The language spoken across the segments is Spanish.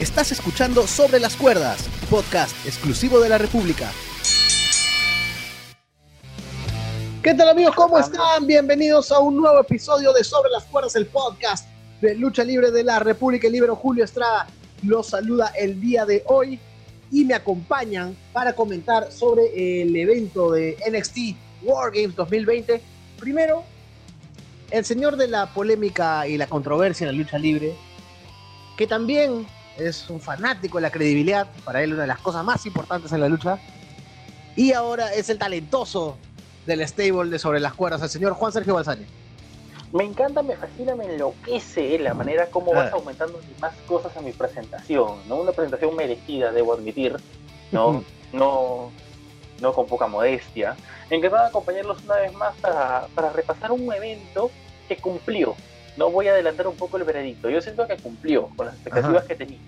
Estás escuchando Sobre las Cuerdas, podcast exclusivo de la República. ¿Qué tal amigos? ¿Cómo están? Bienvenidos a un nuevo episodio de Sobre las Cuerdas, el podcast de lucha libre de la República. El libro Julio Estrada los saluda el día de hoy y me acompañan para comentar sobre el evento de NXT War Games 2020. Primero, el señor de la polémica y la controversia en la lucha libre, que también es un fanático de la credibilidad, para él una de las cosas más importantes en la lucha. Y ahora es el talentoso del stable de Sobre las Cuerdas, el señor Juan Sergio Balsani. Me encanta, me fascina, me enloquece la manera como vas ah. aumentando más cosas a mi presentación, ¿no? Una presentación merecida, debo admitir, ¿no? no, no con poca modestia. Encantado de acompañarlos una vez más para, para repasar un evento que cumplió, no voy a adelantar un poco el veredicto. Yo siento que cumplió con las expectativas que tenía.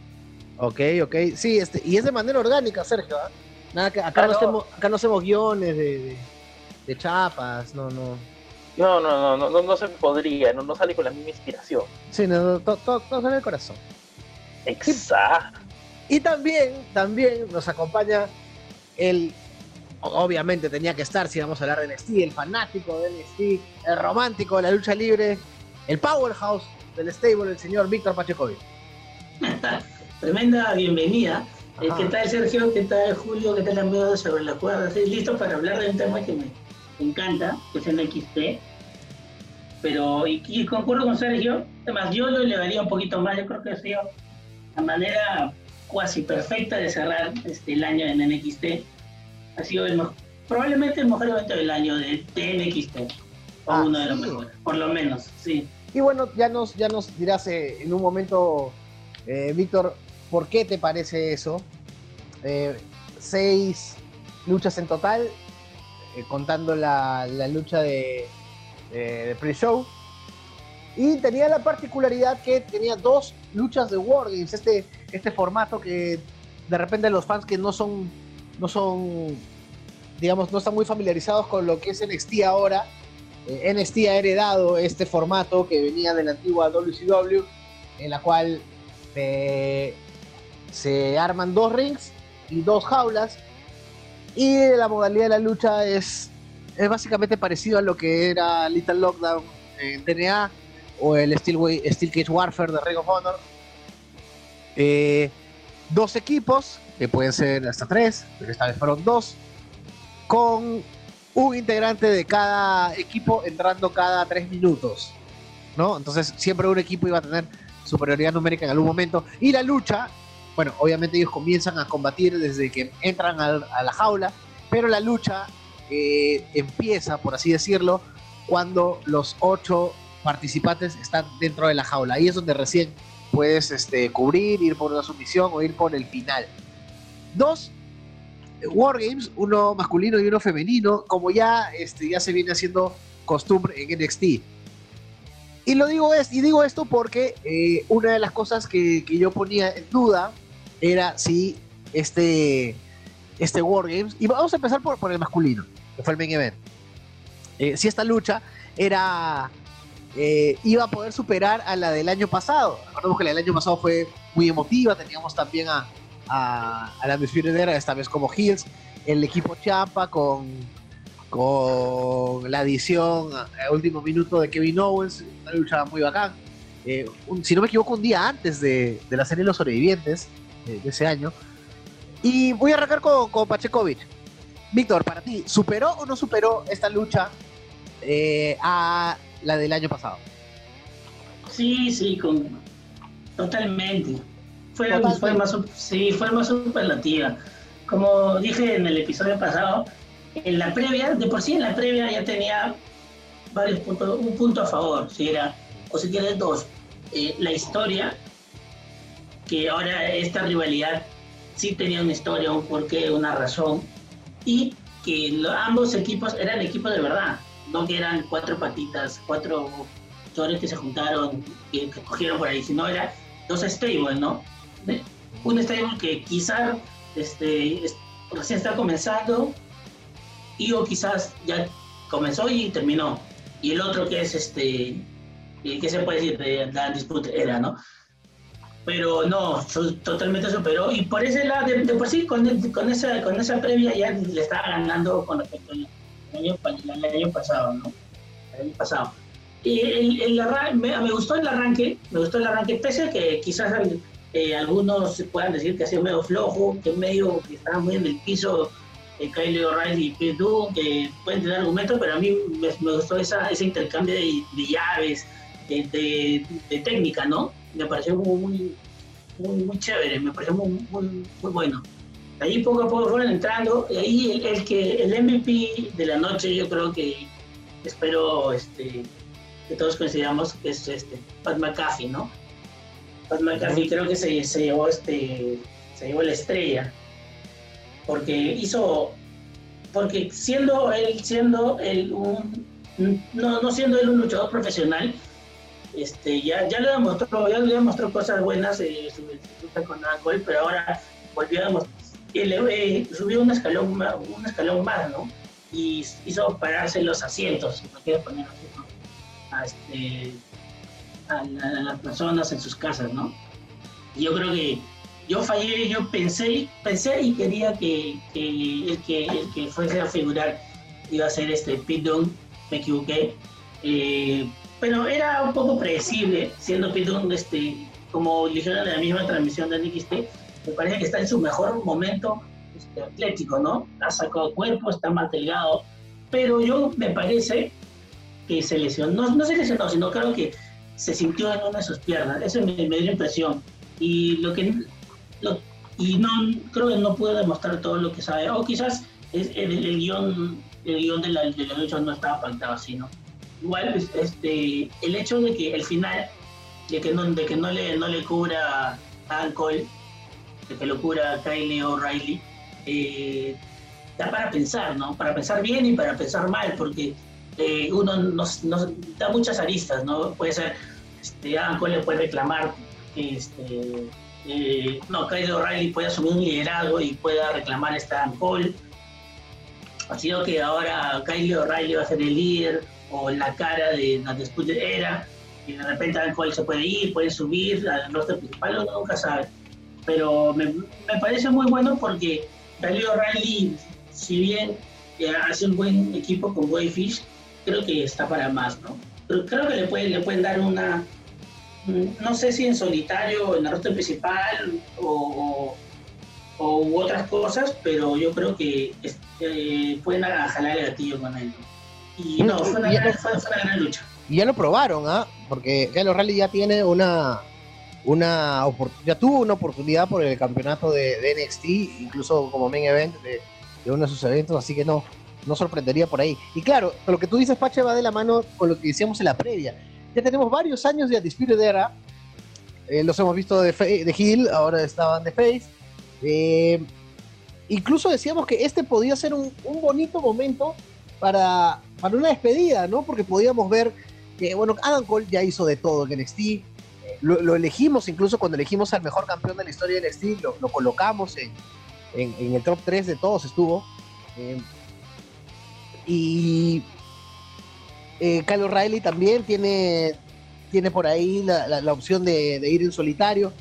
Ok, ok. Sí, este, y es de manera orgánica, Sergio. ¿ah? Nada que, acá, no hacemos, acá no hacemos guiones de, de, chapas, no, no. No, no, no, no, no, se podría, no, no sale con la misma inspiración. Sí, no, todo, todo, todo sale del corazón. Exacto. Y también, también nos acompaña el, obviamente tenía que estar si vamos a hablar de NXT, el fanático de NXT, el romántico de la lucha libre, el powerhouse del stable, el señor Víctor Pachecovi. Tremenda bienvenida. Eh, ¿Qué tal Sergio? ¿Qué tal Julio? ¿Qué tal amigos sobre la cuerda? Estoy listo para hablar de un tema que me encanta, que es el XT. Pero, y, concuerdo con Sergio, además yo lo elevaría un poquito más, yo creo que ha sido la manera cuasi perfecta de cerrar este, el año en NXT. Ha sido el probablemente el mejor evento del año de, NXT, o ah, uno de los mejores, por lo menos, sí. Y bueno, ya nos, ya nos dirás eh, en un momento, eh, Víctor, por qué te parece eso. Eh, seis luchas en total, contando la, lucha de, pre-show. Y tenía la particularidad que tenía dos luchas de Wargames, este, este formato que de repente los fans que no son, no son, digamos, no están muy familiarizados con lo que es NXT ahora, eh, NXT ha heredado este formato que venía de la antigua WCW, en la cual eh, se arman dos rings y dos jaulas, y la modalidad de la lucha es, es básicamente parecido a lo que era Little Lockdown en TNA o el Steel, Cage Warfare de Ring of Honor. Eh, dos equipos, que pueden ser hasta tres, pero esta vez fueron dos, con un integrante de cada equipo entrando cada tres minutos, ¿no? Entonces siempre un equipo iba a tener superioridad numérica en algún momento. Y la lucha, bueno, obviamente ellos comienzan a combatir desde que entran a, la jaula, pero la lucha eh, empieza, por así decirlo, cuando los ocho participantes están dentro de la jaula. Ahí es donde recién puedes este, cubrir, ir por una sumisión o ir por el final. Dos, Wargames, uno masculino y uno femenino, como ya, este, ya se viene haciendo costumbre en NXT. Y lo digo es, y digo esto porque eh, una de las cosas que, yo ponía en duda era si este, este Wargames, y vamos a empezar por, por el masculino, que fue el main event. Eh, si esta lucha era eh, iba a poder superar a la del año pasado. Recordemos que la del año pasado fue muy emotiva, teníamos también a, a, la Miss esta vez como Hills, el equipo Champa con, con la adición a, último minuto de Kevin Owens, una lucha muy bacán. Eh, si no me equivoco, un día antes de, la serie Los Sobrevivientes de ese año. Y voy a arrancar con, con Pachekovic. Víctor, para ti, ¿superó o no superó esta lucha eh, a la del año pasado? Sí, sí, con, totalmente fue, más, sí, fue más superlativa. Como dije en el episodio pasado, en la previa, de por sí en la previa ya tenía varios puntos, un punto a favor, si era, o si quieres dos, eh, la historia, que ahora esta rivalidad sí tenía una historia, un porqué, una razón, y que ambos equipos eran equipos de verdad, no que eran cuatro patitas, cuatro jugadores que se juntaron, que, que cogieron por ahí, sino era dos stables, ¿no? Un estadio que quizás este, recién está comenzando y o quizás ya comenzó y terminó. Y el otro que es este, ¿qué se puede decir de la disputa era, no? pero no, totalmente superó. Y por ese lado, de, por sí, con, con, esa, con esa previa ya le estaba ganando con respecto al año, el año pasado, ¿no? El año pasado. Y el, el me, me, gustó el arranque, me gustó el arranque, pese a que quizás algunos puedan decir que ha sido medio flojo, que medio que estaba muy en el piso eh, Kyle O'Reilly y Pete que pueden tener argumentos, pero a mí me, gustó esa, ese intercambio de, llaves, de, de, técnica, ¿no? Me pareció muy, muy, chévere, me pareció muy, muy, bueno. Ahí poco a poco fueron entrando, y ahí el, el, que el MVP de la noche yo creo que espero este, que todos coincidamos que es este, Pat McAfee, ¿no? Pat McAfee creo que se, se, llevó este, se llevó la estrella porque hizo, porque siendo él, siendo él un, no, no siendo él un luchador profesional, este, ya, ya le demostró, ya le demostró cosas buenas eh, su, lucha con Cole, pero ahora volvió a demostrar, eh, subió un escalón, un escalón más, ¿no? Y hizo pararse los asientos, si me quiere poner así, ¿no? A, este, a, las personas en sus casas, ¿no? Yo creo que yo fallé, yo pensé, pensé y quería que, el, que el que fuese a figurar iba a ser este Pete me equivoqué. Eh, pero era un poco predecible, siendo Pete este, como dijeron en la misma transmisión de NXT, me parece que está en su mejor momento este, atlético, ¿no? Ha sacado cuerpo, está más delgado, pero yo me parece que se lesionó, no, no se lesionó, sino creo que se sintió en una de sus piernas, eso me, dio impresión. Y lo que y no creo que no puede demostrar todo lo que sabe. O quizás es, el, el, guion, el guion de la, de la lucha no estaba faltado así, ¿no? Igual pues, este, el hecho de que el final, de que no, de que no, le, no le cubra a Cole, de que lo cubra Kylie O'Reilly, eh, da para pensar, ¿no? Para pensar bien y para pensar mal, porque eh, uno nos, da muchas aristas, ¿no? Puede ser, este, Adam Cole le puede reclamar este, eh, no, Kyle O'Reilly puede asumir un liderazgo y pueda reclamar esta Cole. Ha sido que ahora Kyle O'Reilly va a ser el líder o la cara de la disputa era, y de repente Adam Cole se puede ir, puede subir al roster principal, uno nunca sabe. Pero me, parece muy bueno porque Kyle O'Reilly, si bien hace un buen equipo con Wayfish, creo que está para más, ¿no? Pero creo que le, puede, le pueden dar una, no sé si en solitario, en la ruta principal o, u otras cosas, pero yo creo que este, pueden jalar el gatillo con él. Y no, fue una, gran, lucha. Y ya lo probaron, ¿ah? Porque Galo Rally ya tiene una, una ya tuvo una oportunidad por el campeonato de, NXT, incluso como main event de, uno de sus eventos, así que no, no sorprendería por ahí. Y claro, lo que tú dices, Pache, va de la mano con lo que decíamos en la previa ya tenemos varios años de Undisputed Era. Eh, los hemos visto de, de Hill, ahora estaban de Face. Eh, incluso decíamos que este podía ser un, bonito momento para, para, una despedida, ¿no? Porque podíamos ver que, bueno, Adam Cole ya hizo de todo en NXT. Lo, elegimos incluso cuando elegimos al mejor campeón de la historia de NXT, lo, lo colocamos en, en, el top 3 de todos estuvo. Y eh, Kyle O'Reilly también tiene, tiene por ahí la, opción de, ir en solitario.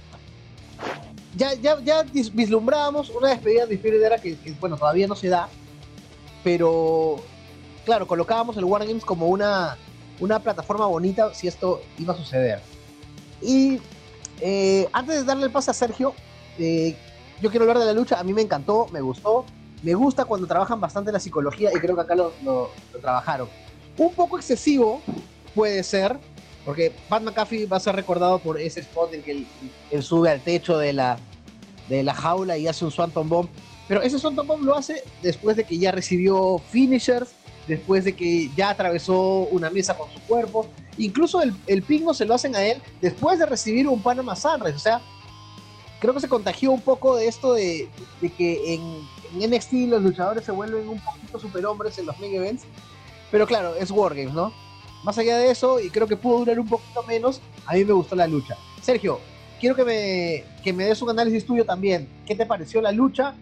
Ya, ya, ya vislumbrábamos una despedida de Spirit que, que, bueno, todavía no se da, pero claro, colocábamos el War Games como una, una plataforma bonita si esto iba a suceder. Y eh, antes de darle el pase a Sergio, eh, yo quiero hablar de la lucha. A mí me encantó, me gustó. Me gusta cuando trabajan bastante la psicología y creo que acá lo, lo trabajaron un poco excesivo, puede ser, porque Pat McAfee va a ser recordado por ese spot en que él, sube al techo de la, de la jaula y hace un Swanton Bomb. Pero ese Swanton Bomb lo hace después de que ya recibió finishers, después de que ya atravesó una mesa con su cuerpo. Incluso el, el pingo se lo hacen a él después de recibir un Panama Sunrise. O sea, creo que se contagió un poco de esto de, de que en, en, NXT los luchadores se vuelven un poquito superhombres en los mega events pero claro, es Wargames, ¿no? Más allá de eso, y creo que pudo durar un poquito menos, a mí me gustó la lucha. Sergio, quiero que me, que me des un análisis tuyo también. ¿Qué te pareció la lucha?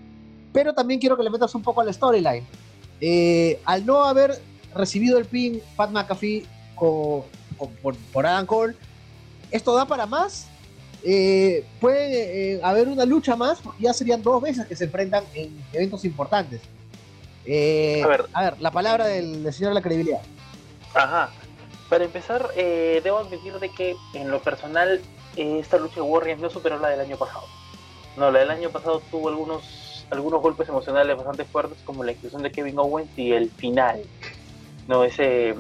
Pero también quiero que le metas un poco al storyline. Eh, al no haber recibido el pin Pat McAfee por, por, Adam Cole, ¿esto da para más? Eh, puede eh, haber una lucha más, ya serían dos veces que se enfrentan en eventos importantes. Eh, a, ver, a, ver, la palabra del, señor de la credibilidad. Ajá. Para empezar, debo admitir de que en lo personal esta lucha de Warriors no superó la del año pasado. No, la del año pasado tuvo algunos, algunos golpes emocionales bastante fuertes, como la inclusión de Kevin Owens y el final. No, ese,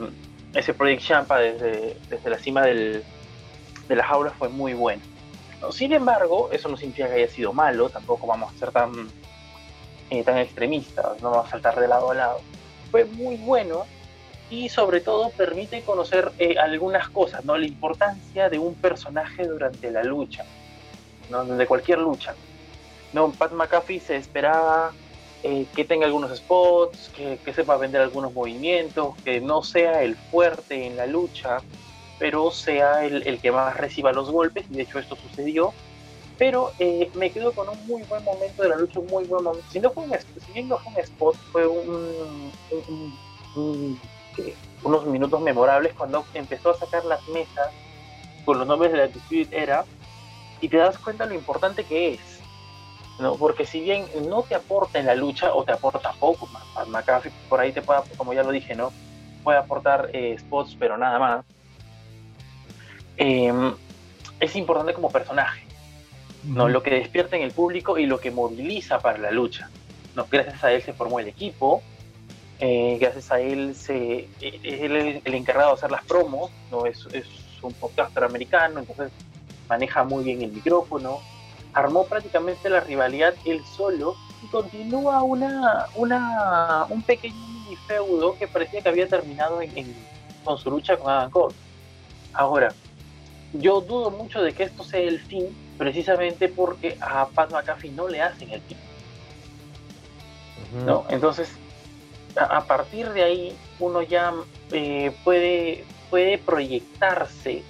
ese Project Champa desde, desde la cima del, de la jaula fue muy bueno. Sin embargo, eso no significa que haya sido malo, tampoco vamos a ser tan, eh, tan extremistas, no vamos a saltar de lado a lado. Fue muy bueno y sobre todo permite conocer eh, algunas cosas, ¿no? La importancia de un personaje durante la lucha, ¿no? De cualquier lucha. ¿no? Pat McAfee se esperaba eh, que tenga algunos spots, que, que, sepa vender algunos movimientos, que no sea el fuerte en la lucha, pero sea el, que más reciba los golpes, y de hecho esto sucedió. Pero eh, me quedo con un muy buen momento de la lucha, un muy buen momento. Si, no fue un, si bien no fue un spot, fue un, unos minutos memorables cuando empezó a sacar las mesas con los nombres de la Dispute Era y te das cuenta lo importante que es. ¿no? Porque si bien no te aporta en la lucha o te aporta poco, McAfee por ahí te puede, como ya lo dije, ¿no? puede aportar eh, spots, pero nada más. Em, es importante como personaje, ¿no? Lo que despierta en el público y lo que moviliza para la lucha. ¿no? Gracias a él se formó el equipo, eh, gracias a él se, eh, es el, el, encargado de hacer las promos, ¿no? Es, es un podcaster americano, entonces maneja muy bien el micrófono, armó prácticamente la rivalidad él solo y continúa una, una, un pequeño feudo que parecía que había terminado en, con su lucha con Adam Cole. Ahora, yo dudo mucho de que esto sea el fin, precisamente porque a Pat McAfee no le hacen el fin. ¿no? Entonces, a, partir de ahí, uno ya eh, puede, puede proyectarse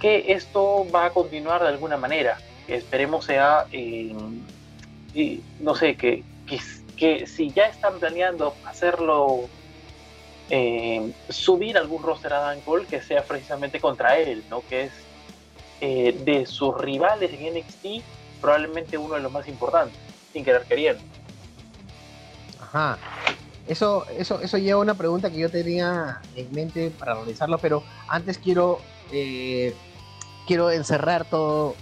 que esto va a continuar de alguna manera. Que esperemos sea, eh, no sé, que, que, que si ya están planeando hacerlo eh, subir algún roster a Dan Cole que sea precisamente contra él, ¿no? Que es eh, de sus rivales en NXT probablemente uno de los más importantes, sin querer queriendo. Ajá. Eso, eso, eso lleva a una pregunta que yo tenía en mente para realizarlo, pero antes quiero, eh, quiero encerrar todo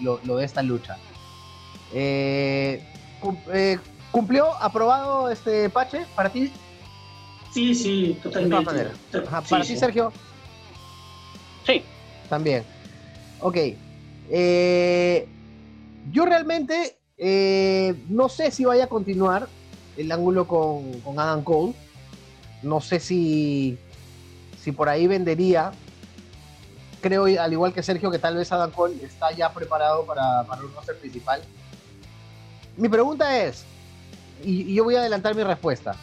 lo, lo, de esta lucha. ¿Cumplió aprobado este pache para ti? Sí, sí, totalmente. ¿Para ti, Sergio? Sí. También. Ok. Eh, yo realmente eh, no sé si vaya a continuar el ángulo con, con, Adam Cole. No sé si, si por ahí vendería. Creo, al igual que Sergio, que tal vez Adam Cole está ya preparado para, para un roster principal. Mi pregunta es, y yo voy a adelantar mi respuesta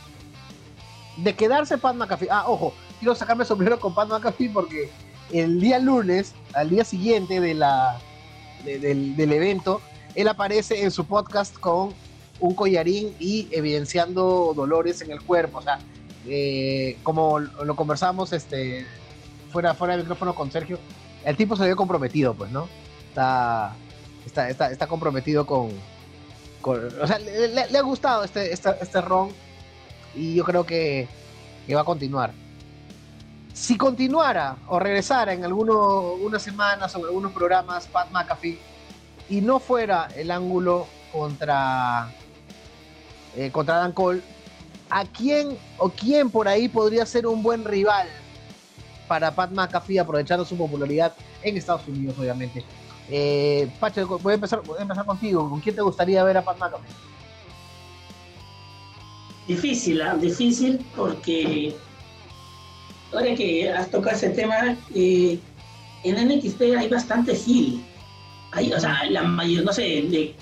de quedarse Pat McAfee. Ah, ojo, quiero sacarme sombrero con Pat McAfee porque el día lunes, al día siguiente de la, del, evento, él aparece en su podcast con un collarín y evidenciando dolores en el cuerpo. O sea, eh, como lo conversamos este, fuera, fuera del micrófono con Sergio, el tipo se ve comprometido, pues, ¿no? Está, está, está, comprometido con, O sea, le, ha gustado este, este, este ron y yo creo que, va a continuar. Si continuara o regresara en alguno, unas semanas o en algunos programas Pat McAfee y no fuera el ángulo contra, eh, contra Dan Cole, ¿a quién o quién por ahí podría ser un buen rival para Pat McAfee aprovechando su popularidad en Estados Unidos, obviamente? Eh, Pacho, voy a, empezar, voy a empezar contigo. ¿Con quién te gustaría ver a Pat McAfee? Difícil, ¿ah? difícil porque ahora que has tocado ese tema, eh, en NXT hay bastante heal. Hay, o sea, la mayoría, no sé, de,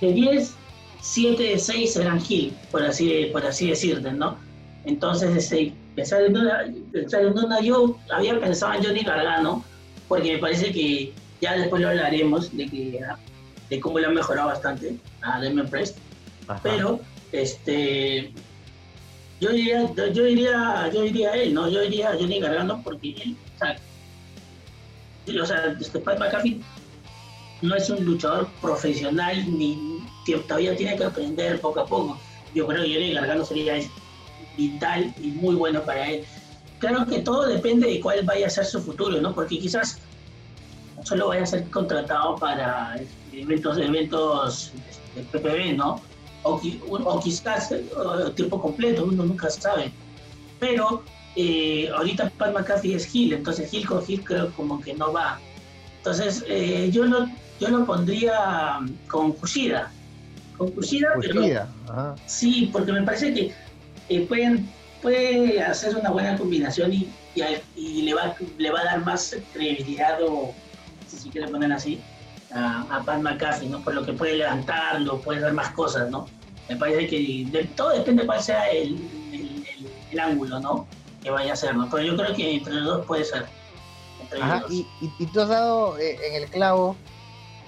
de 10, 7, 6 eran heal, por así, por así decirte, ¿no? Entonces, este, pensar en una, pensar en una, yo había pensado en Johnny Gargano, porque me parece que ya después lo hablaremos de que de cómo le han mejorado bastante a Demian Priest, pero este yo diría, yo diría, yo diría él, ¿no? Yo diría Johnny Gargano porque él, o sea, o sea este Pat McAfee no es un luchador profesional ni todavía tiene que aprender poco a poco. Yo creo que Johnny Gargano sería vital y muy bueno para él. Claro que todo depende de cuál vaya a ser su futuro, ¿no? Porque quizás solo vaya a ser contratado para eventos, eventos de PPB, ¿no? O, o quizás tiempo completo, uno nunca sabe. Pero eh, ahorita Pat McAfee es Hill, entonces Hill con Hill creo como que no va. Entonces eh, yo, lo, yo lo pondría con Kushida. Con Kushida, pero... Sí, porque me parece que eh, pueden, puede hacer una buena combinación y, y, le, va, le va a dar más credibilidad o, si se quiere poner así, a, a Pat McAfee, ¿no? Por lo que puede levantarlo, puede dar más cosas, ¿no? Me parece que todo depende de cuál sea el, el ángulo, ¿no? que vaya a ser, ¿no? Pero yo creo que entre los dos puede ser. Ajá, y, y, tú has dado eh, en el clavo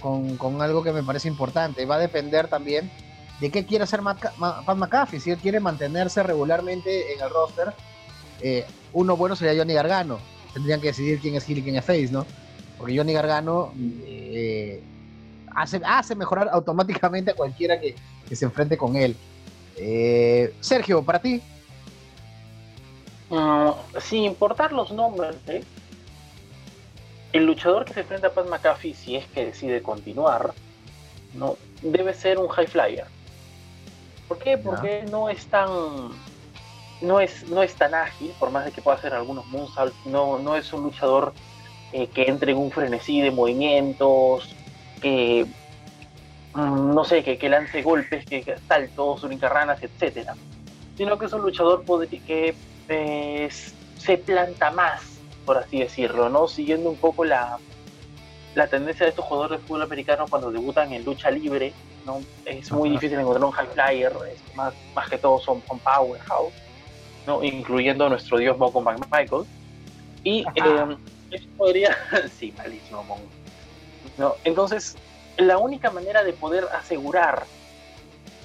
con, con, algo que me parece importante. Va a depender también de qué quiere hacer Pat McAfee. Si él quiere mantenerse regularmente en el roster, eh, uno bueno sería Johnny Gargano. Tendrían que decidir quién es Hill y quién es Face, ¿no? Porque Johnny Gargano hace, hace mejorar automáticamente a cualquiera que, que se enfrente con él. Sergio, para ti, Ah, sin importar los nombres, ¿eh? el luchador que se enfrenta a Pat McAfee, si es que decide continuar, no debe ser un high flyer. ¿Por qué? Porque no es tan no es, no es tan ágil, por más de que pueda hacer algunos moonsaults, no, no es un luchador eh, que entre en un frenesí de movimientos, que mm, no sé, que, que lance golpes, que, saltos, urincarranas, etcétera, sino que es un luchador que se planta más, por así decirlo, ¿no? Siguiendo un poco la, la tendencia de estos jugadores de fútbol americano cuando debutan en lucha libre, ¿no? Es muy difícil encontrar un high flyer, más, más que todo son, son powerhouse, ¿no? Incluyendo a nuestro dios Moco McMichael. Y eh, eso podría... sí, malísimo, ¿no? Entonces, la única manera de poder asegurar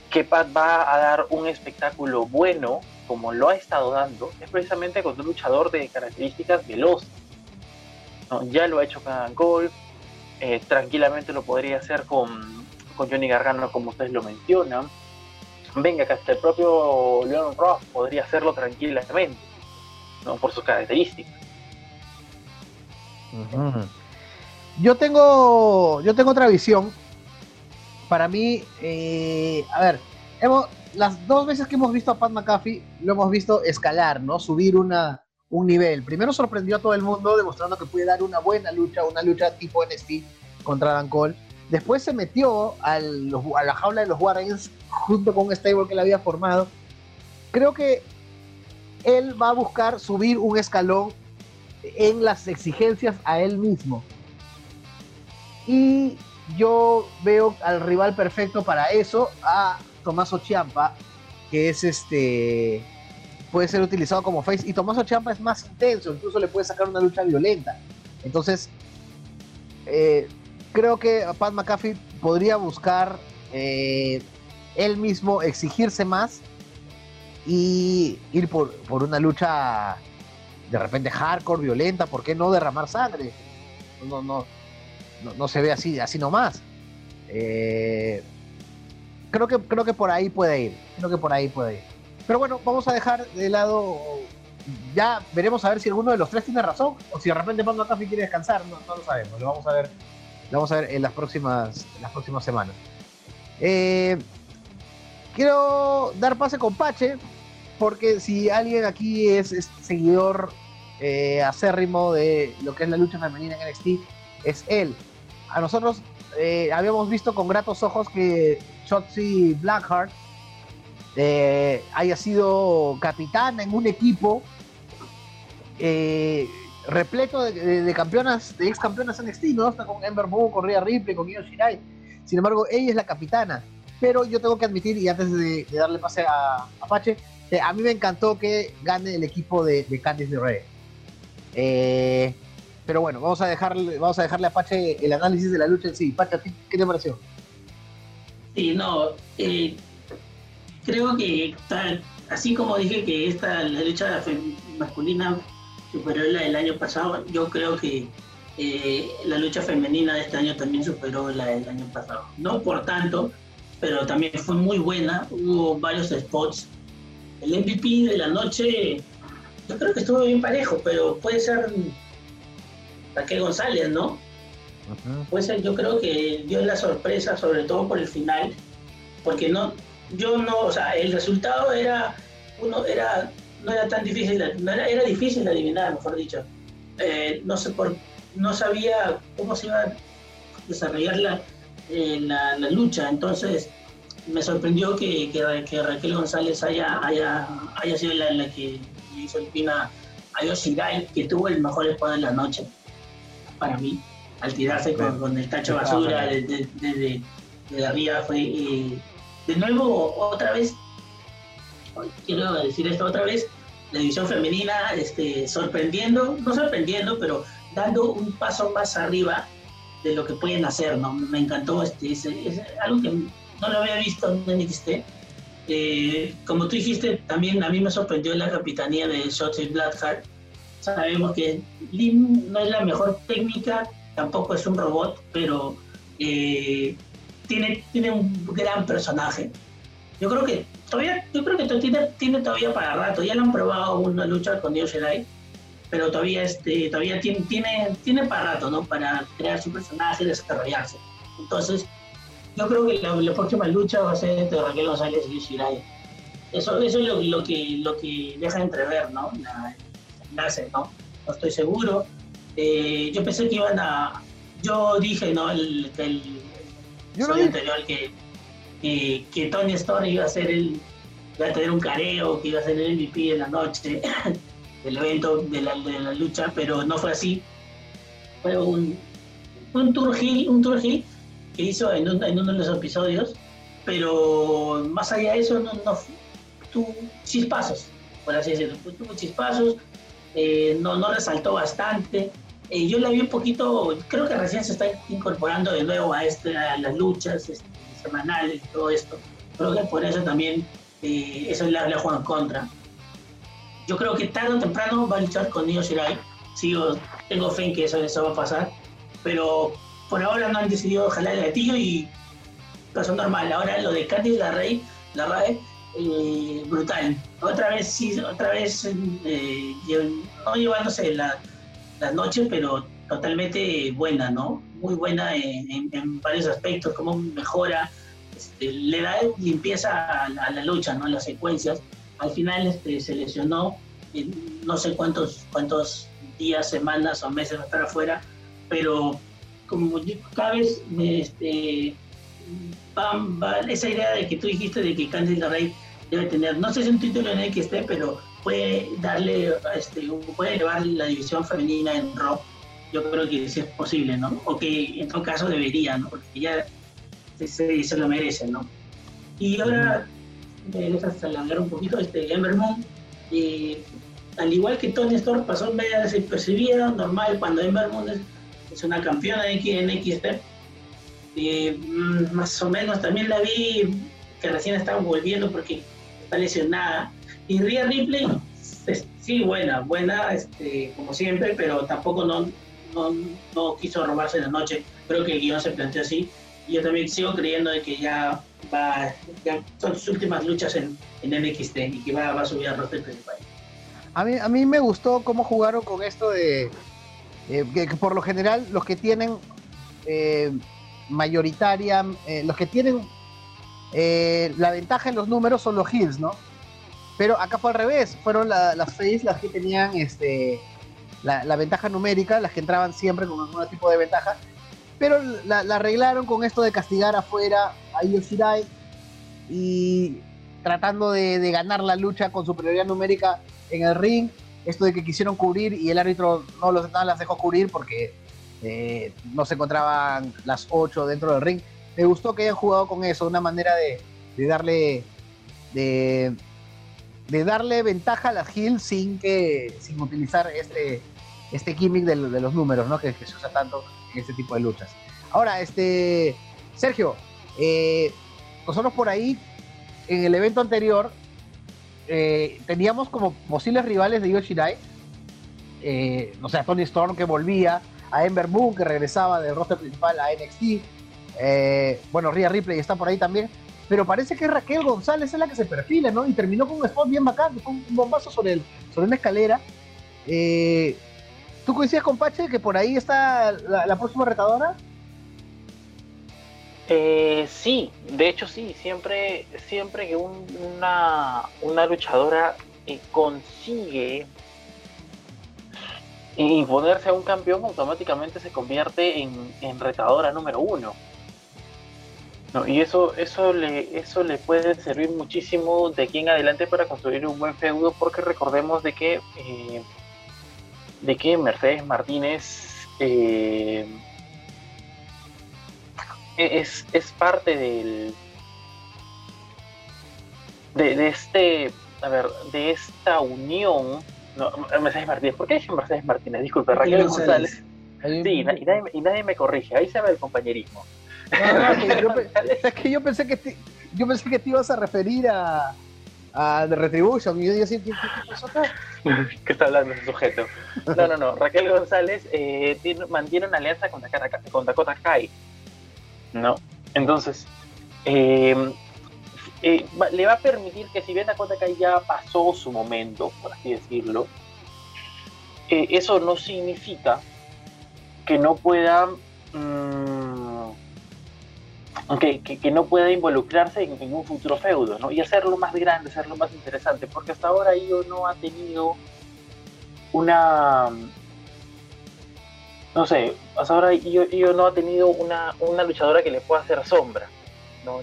que Pat va a dar un espectáculo bueno como lo ha estado dando, es precisamente con un luchador de características veloces. Ya lo ha hecho con Golf, eh, tranquilamente lo podría hacer con, con, Johnny Gargano, como ustedes lo mencionan. Venga, que hasta el propio Leon Ross podría hacerlo tranquilamente, ¿no? por sus características. Yo tengo, yo tengo otra visión. Para mí, eh, a ver, hemos, las dos veces que hemos visto a Pat McAfee, lo hemos visto escalar, ¿no? Subir una, un nivel. Primero sorprendió a todo el mundo demostrando que puede dar una buena lucha, una lucha tipo NXT contra Dan Cole. Después se metió a la jaula de los Warriors junto con un stable que le había formado. Creo que él va a buscar subir un escalón en las exigencias a él mismo. Y yo veo al rival perfecto para eso, a Tomaso Chiampa, que es este puede ser utilizado como face y Tomaso Chiampa es más intenso, incluso le puede sacar una lucha violenta. Entonces, eh, creo que Pat McAfee podría buscar eh, él mismo exigirse más y ir por, una lucha de repente hardcore, violenta, ¿por qué no derramar sangre? No, no, no, no se ve así, así nomás. Eh, creo que, creo que por ahí puede ir. Creo que por ahí puede ir. Pero bueno, vamos a dejar de lado. Ya veremos a ver si alguno de los tres tiene razón o si de repente Pat McAfee quiere descansar. No, lo sabemos. Lo vamos a ver. Lo vamos a ver en las próximas, las próximas semanas. Eh, quiero dar pase con Pache, porque si alguien aquí es, seguidor eh, acérrimo de lo que es la lucha femenina en NXT, es él. A nosotros eh, habíamos visto con gratos ojos que Shotzi Blackheart eh, haya sido capitana en un equipo eh, repleto de, campeonas, de ex campeonas NXT, ¿no? Está con Ember Moon, con Rhea Ripley, con Io Shirai. Sin embargo, ella es la capitana. Pero yo tengo que admitir, y antes de, darle pase a Apache, a mí me encantó que gane el equipo de, de Candice Rey. Eh, pero bueno, vamos a dejarle, vamos a dejarle a Pache el análisis de la lucha en sí. Pache, ¿qué te pareció? Sí, no, eh, creo que así como dije que esta la lucha masculina superó la del año pasado, yo creo que eh, la lucha femenina de este año también superó la del año pasado. No por tanto, pero también fue muy buena. Hubo varios spots. El MVP de la noche, yo creo que estuvo bien parejo, pero puede ser Raquel González, ¿no? Puede ser, yo creo que dio la sorpresa, sobre todo por el final, porque no, yo no, o sea, el resultado era, uno era, no era tan difícil, no era, era difícil de adivinar, mejor dicho. Eh, no sé por no sabía cómo se iba a desarrollar eh, la, la, lucha. Entonces me sorprendió que, que, Raquel González haya, haya, haya sido la, la que hizo el pin a, Yoshirai, que tuvo el mejor espada de la noche, para mí, al tirarse con, el tacho basura desde de, de, arriba. Fue eh, de nuevo, otra vez, quiero decir esto otra vez, la división femenina este, sorprendiendo, no sorprendiendo, pero dando un paso más arriba de lo que pueden hacer, ¿no? Me encantó, este, es, algo que no lo había visto en NXT. Eh, como tú dijiste, también a mí me sorprendió la capitanía de Shotzi Blackheart. Sabemos que Lynn no es la mejor técnica, tampoco es un robot, pero eh, tiene, tiene un gran personaje. Yo creo que todavía, yo creo que tiene, tiene todavía para rato. Ya lo han probado una lucha con Dio Shirai pero todavía, este, todavía tiene, tiene, tiene para rato, ¿no? Para crear su personaje y desarrollarse. Entonces, yo creo que la, próxima lucha va a ser entre Raquel González y Shirai. Eso, eso es lo, lo, que, lo que deja entrever, ¿no? La, ¿no? No estoy seguro. Eh, yo pensé que iban a... Yo dije, ¿no? El, el, yo anterior que, que, que, Tony Storm iba a ser el... Iba a tener un careo, que iba a ser el MVP de la noche. del evento, de la, de la, lucha, pero no fue así. Fue un, un tour un tour que hizo en, en, uno de los episodios, pero más allá de eso, no, no tuvo chispazos, por así decirlo, tuvo chispazos, eh, no, no resaltó bastante. Eh, yo la vi un poquito, creo que recién se está incorporando de nuevo a, este, a las luchas este, semanales todo esto. Creo que por eso también eh, eso le, juega en contra yo creo que tarde o temprano va a luchar con Nio Shirai. Sigo, tengo fe en que eso, eso va a pasar. Pero por ahora no han decidido jalar el gatillo y pasó normal. Ahora lo de Candice la Rey, la RAE, eh, brutal. Otra vez, sí, otra vez, eh, no llevándose la, la noche, pero totalmente buena, ¿no? Muy buena en, varios aspectos, como mejora, este, le da limpieza a, a, la lucha, ¿no? Las secuencias al final este, se lesionó, no sé cuántos, cuántos días, semanas o meses va a estar afuera, pero como cada vez este, esa idea de que tú dijiste de que Candice Rey debe tener, no sé si un título en el que esté, pero puede darle, este, puede elevar la división femenina en rock, yo creo que sí es posible, ¿no? O que en todo caso debería, ¿no? Porque ya se, lo merece, ¿no? Y ahora me dejas alargar un poquito, este Ember Moon, y al igual que Tony Storm pasó media desapercibida, normal cuando Ember Moon es, una campeona de NXT, mm, más o menos también la vi que recién estaba volviendo porque está lesionada, y Rhea Ripley, pues, sí, buena, buena, este, como siempre, pero tampoco no, no, no quiso robarse la noche, creo que el guion se planteó así, y yo también sigo creyendo de que ya son sus últimas luchas en, en NXT y que va, a subir al roster principal. A mí, a mí me gustó cómo jugaron con esto de eh, que, por lo general los que tienen eh, mayoritaria, eh, los que tienen la ventaja en los números son los Hills, ¿no? Pero acá fue al revés, fueron las face las que tenían este, la, la, ventaja numérica, las que entraban siempre con algún tipo de ventaja, pero la, arreglaron con esto de castigar afuera a Yoshirai y tratando de, ganar la lucha con superioridad numérica en el ring. Esto de que quisieron cubrir y el árbitro no, los, las dejó cubrir porque eh, no se encontraban las ocho dentro del ring. Me gustó que hayan jugado con eso, una manera de, darle de, darle ventaja a las Hills sin que sin utilizar este este gimmick de, los números, ¿no? Que, se usa tanto este tipo de luchas. Ahora, este, Sergio, eh, nosotros por ahí, en el evento anterior, eh, teníamos como posibles rivales de Yoshirai, eh, o sea, Tony Storm que volvía, a Ember Moon, que regresaba del roster principal a NXT. Eh, bueno, Rhea Ripley está por ahí también. Pero parece que Raquel González es la que se perfila, ¿no? Y terminó con un spot bien bacán, con un bombazo sobre, el, sobre una escalera. Eh, ¿Tú coincides con Pache que por ahí está la, próxima retadora? Eh, sí, de hecho sí, siempre, siempre que una, una luchadora eh, consigue imponerse a un campeón, automáticamente se convierte en, retadora número uno. y eso, eso, le, eso le puede servir muchísimo de aquí en adelante para construir un buen feudo, porque recordemos de que, eh, de que Mercedes Martínez eh, es, es, parte del de, de este a ver, de esta unión, no, Mercedes Martínez, ¿por qué dije Mercedes Martínez? Disculpe, Raquel González. Sí, y, nadie, me corrige, ahí se ve el compañerismo. yo, es que yo pensé que te, yo pensé que te ibas a referir a, a The Retribution y yo decía, ¿qué, pasó acá? ¿Qué está hablando ese sujeto? No, no, no. Raquel González eh, mantiene una alianza con Dakota, con Dakota Kai. ¿No? Entonces, eh, eh, le va a permitir que si bien Dakota Kai ya pasó su momento, por así decirlo, eh, eso no significa que no pueda mm, que, no pueda involucrarse en, un futuro feudo, ¿no? Y hacerlo más grande, hacerlo más interesante, porque hasta ahora Io no ha tenido una no sé, hasta ahora Io, no ha tenido una, una luchadora que le pueda hacer sombra.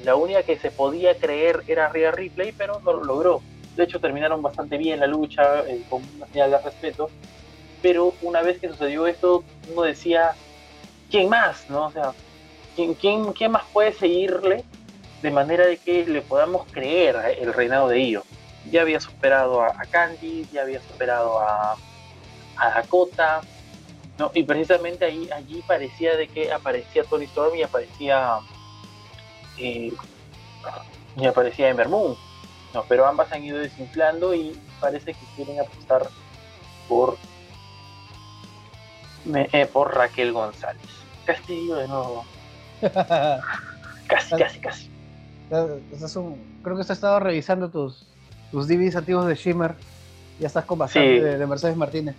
La única que se podía creer era Rhea Ripley, pero no lo logró. De hecho, terminaron bastante bien la lucha, eh, con una señal de respeto. Pero una vez que sucedió esto, uno decía, ¿quién más? ¿no? O sea, ¿quién, quién, quién más puede seguirle de manera de que le podamos creer el reinado de Io? Ya había superado a, Candy, ya había superado a, a Dakota, ¿no? y precisamente allí parecía de que aparecía Tony Storm y aparecía y, aparecía Ember Moon. No, pero ambas han ido desinflando y parece que quieren apostar por eh, por Raquel González. Castillo de nuevo. casi, casi, casi. creo que has estado revisando tus, tus DVDs antiguos de Shimmer. Ya estás con bastante de, Mercedes Martínez.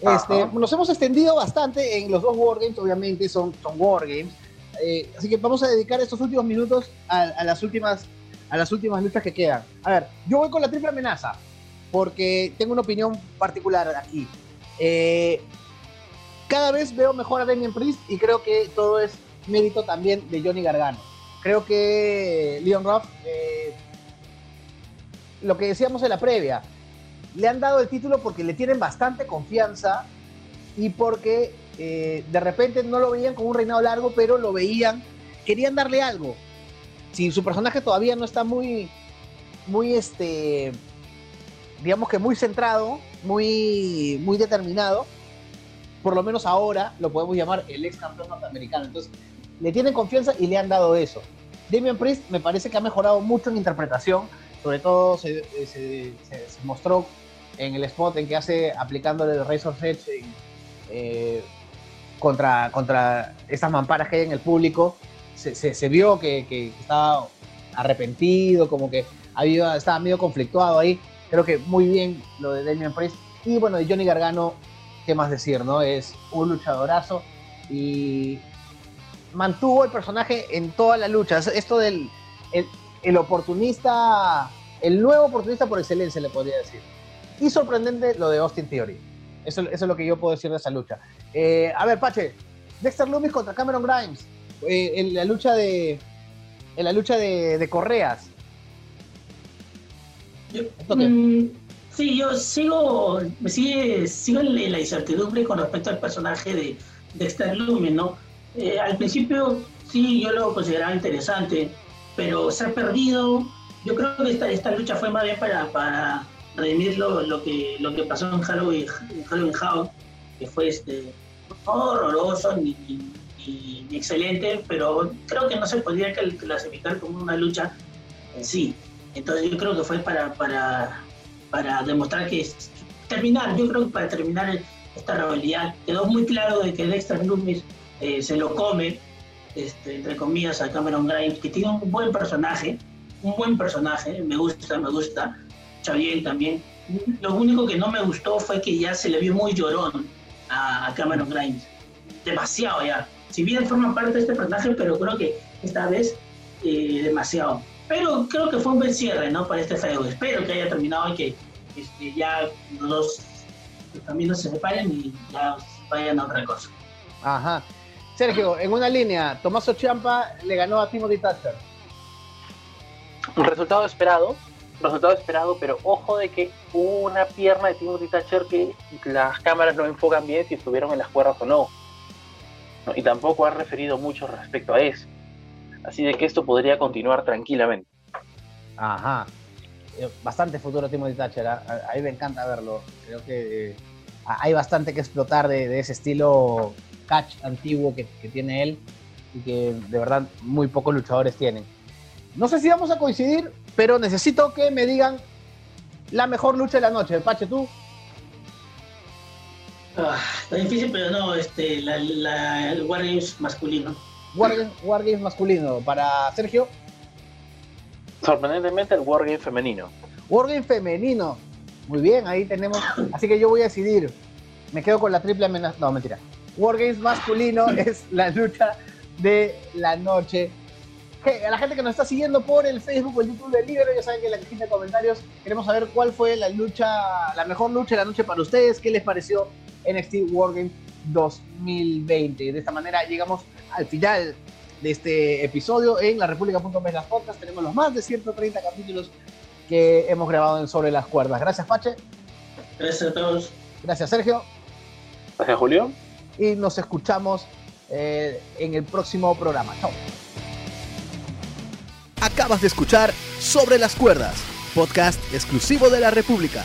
Este, nos hemos extendido bastante en los dos Wargames, obviamente son, son Wargames. Eh, así que vamos a dedicar estos últimos minutos a, las últimas, a las últimas luchas que quedan. A ver, yo voy con la triple amenaza, porque tengo una opinión particular aquí. Eh, cada vez veo mejor a Damien Priest y creo que todo es mérito también de Johnny Gargano. Creo que Leon Ruff, eh, lo que decíamos en la previa, le han dado el título porque le tienen bastante confianza y porque eh, de repente no lo veían con un reinado largo, pero lo veían, querían darle algo. Si su personaje todavía no está muy, muy, este, digamos que muy centrado, muy, muy determinado, por lo menos ahora lo podemos llamar el ex campeón norteamericano. Entonces, le tienen confianza y le han dado eso. Damian Priest me parece que ha mejorado mucho en interpretación, sobre todo se, mostró en el spot en que hace aplicándole el Razor Edge eh, contra, contra estas mamparas que hay en el público, se, vio que, que, estaba arrepentido, como que había, estaba medio conflictuado ahí. Creo que muy bien lo de Damian Priest. Y bueno, de Johnny Gargano, ¿qué más decir, no? Es un luchadorazo y mantuvo el personaje en toda la lucha. Esto del el, el oportunista, el nuevo oportunista por excelencia, le podría decir. Y sorprendente lo de Austin Theory. Eso, eso, es lo que yo puedo decir de esa lucha. Eh, a ver, Pache, Dexter Loomis contra Cameron Grimes eh, en la lucha de en la lucha de, correas. Mm, sí, yo sigo, me sigue, sigo en la incertidumbre con respecto al personaje de Dexter Loomis, ¿no? Eh, al principio sí, yo lo consideraba interesante, pero se ha perdido. Yo creo que esta, esta lucha fue más bien para, para redimir lo, que, lo que pasó en Halloween, en Halloween House, que fue este, horroroso ni, excelente, pero creo que no se podría clasificar como una lucha en sí. Entonces yo creo que fue para, para, para demostrar que terminar, yo creo que para terminar esta rivalidad. Quedó muy claro de que Dexter Lumis eh, se lo come, este, entre comillas, a Cameron Grimes, que tiene un buen personaje, un buen personaje, me gusta, me gusta. Xavier también. Lo único que no me gustó fue que ya se le vio muy llorón a, Cameron Grimes. Demasiado ya. Si bien forma parte de este personaje, pero creo que esta vez eh, demasiado. Pero creo que fue un buen cierre, ¿no? Para este feudo. Espero que haya terminado y que este, ya los dos caminos se separen y ya vayan a otra cosa. Ajá. Sergio, en una línea, Tomaso Champa le ganó a Timothy Thatcher. Un resultado esperado, resultado esperado, pero ojo de que una pierna de Timothy Thatcher que las cámaras no enfocan bien si estuvieron en las cuerdas o no. Y tampoco ha referido mucho respecto a eso. Así de que esto podría continuar tranquilamente. Ajá. Eh, bastante futuro Timothy Thatcher. ¿ah? A, mí me encanta verlo. Creo que eh, hay bastante que explotar de, ese estilo catch antiguo que, que, tiene él y que de verdad muy pocos luchadores tienen. No sé si vamos a coincidir, pero necesito que me digan la mejor lucha de la noche. Pache, tú. Ah, está difícil, pero no, este, la, el Wargames masculino. Wargames, masculino. Para Sergio. Sorprendentemente el Wargame femenino. Wargame femenino. Muy bien, ahí tenemos. Así que yo voy a decidir. Me quedo con la triple amenaza. No, mentira. Wargames masculino es la lucha de la noche a la gente que nos está siguiendo por el Facebook o el YouTube del Libro, ya saben que en la cajita de comentarios queremos saber cuál fue la lucha, la mejor lucha de la noche para ustedes, qué les pareció NXT Wargame 2020. De esta manera llegamos al final de este episodio en la República.mes las podcast. Tenemos los más de 130 capítulos que hemos grabado en Sobre las Cuerdas. Gracias, Pache. Gracias a todos. Gracias, Sergio. Gracias, Julio. Y nos escuchamos eh, en el próximo programa. Chao. Acabas de escuchar Sobre las Cuerdas, podcast exclusivo de la República.